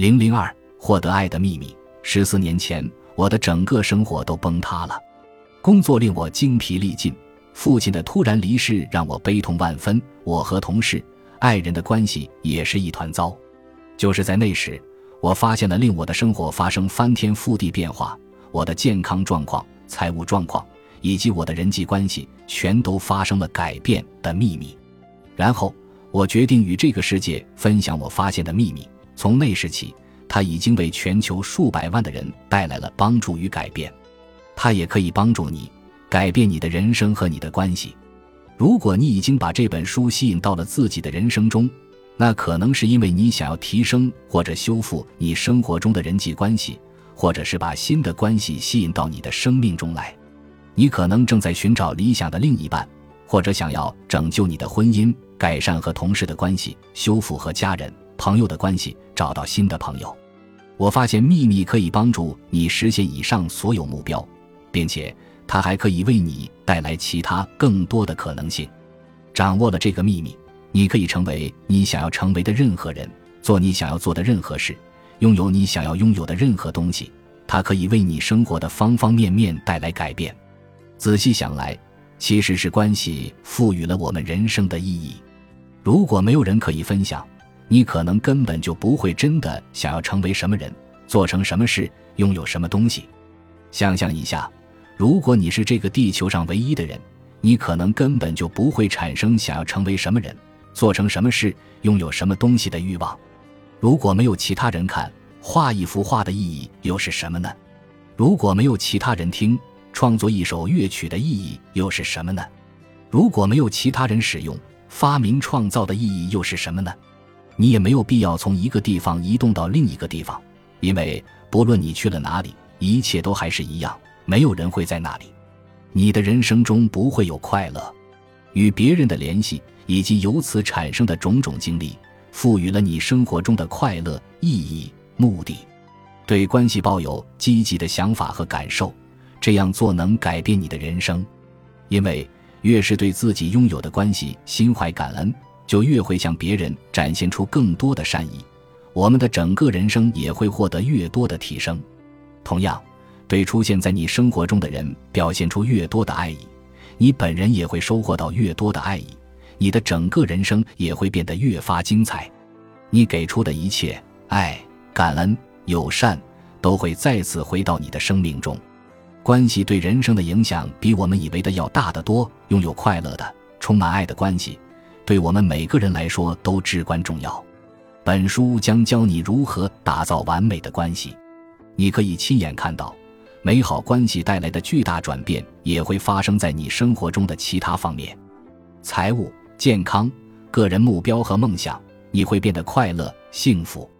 零零二，获得爱的秘密。十四年前，我的整个生活都崩塌了，工作令我精疲力尽，父亲的突然离世让我悲痛万分，我和同事、爱人的关系也是一团糟。就是在那时，我发现了令我的生活发生翻天覆地变化，我的健康状况、财务状况以及我的人际关系全都发生了改变的秘密。然后，我决定与这个世界分享我发现的秘密。从那时起，它已经为全球数百万的人带来了帮助与改变。它也可以帮助你改变你的人生和你的关系。如果你已经把这本书吸引到了自己的人生中，那可能是因为你想要提升或者修复你生活中的人际关系，或者是把新的关系吸引到你的生命中来。你可能正在寻找理想的另一半，或者想要拯救你的婚姻，改善和同事的关系，修复和家人。朋友的关系，找到新的朋友。我发现秘密可以帮助你实现以上所有目标，并且它还可以为你带来其他更多的可能性。掌握了这个秘密，你可以成为你想要成为的任何人，做你想要做的任何事，拥有你想要拥有的任何东西。它可以为你生活的方方面面带来改变。仔细想来，其实是关系赋予了我们人生的意义。如果没有人可以分享，你可能根本就不会真的想要成为什么人，做成什么事，拥有什么东西。想象一下，如果你是这个地球上唯一的人，你可能根本就不会产生想要成为什么人，做成什么事，拥有什么东西的欲望。如果没有其他人看，画一幅画的意义又是什么呢？如果没有其他人听，创作一首乐曲的意义又是什么呢？如果没有其他人使用，发明创造的意义又是什么呢？你也没有必要从一个地方移动到另一个地方，因为不论你去了哪里，一切都还是一样，没有人会在那里。你的人生中不会有快乐，与别人的联系以及由此产生的种种经历，赋予了你生活中的快乐、意义、目的。对关系抱有积极的想法和感受，这样做能改变你的人生，因为越是对自己拥有的关系心怀感恩。就越会向别人展现出更多的善意，我们的整个人生也会获得越多的提升。同样，对出现在你生活中的人表现出越多的爱意，你本人也会收获到越多的爱意，你的整个人生也会变得越发精彩。你给出的一切爱、感恩、友善，都会再次回到你的生命中。关系对人生的影响比我们以为的要大得多。拥有快乐的、充满爱的关系。对我们每个人来说都至关重要。本书将教你如何打造完美的关系，你可以亲眼看到美好关系带来的巨大转变，也会发生在你生活中的其他方面：财务、健康、个人目标和梦想。你会变得快乐、幸福。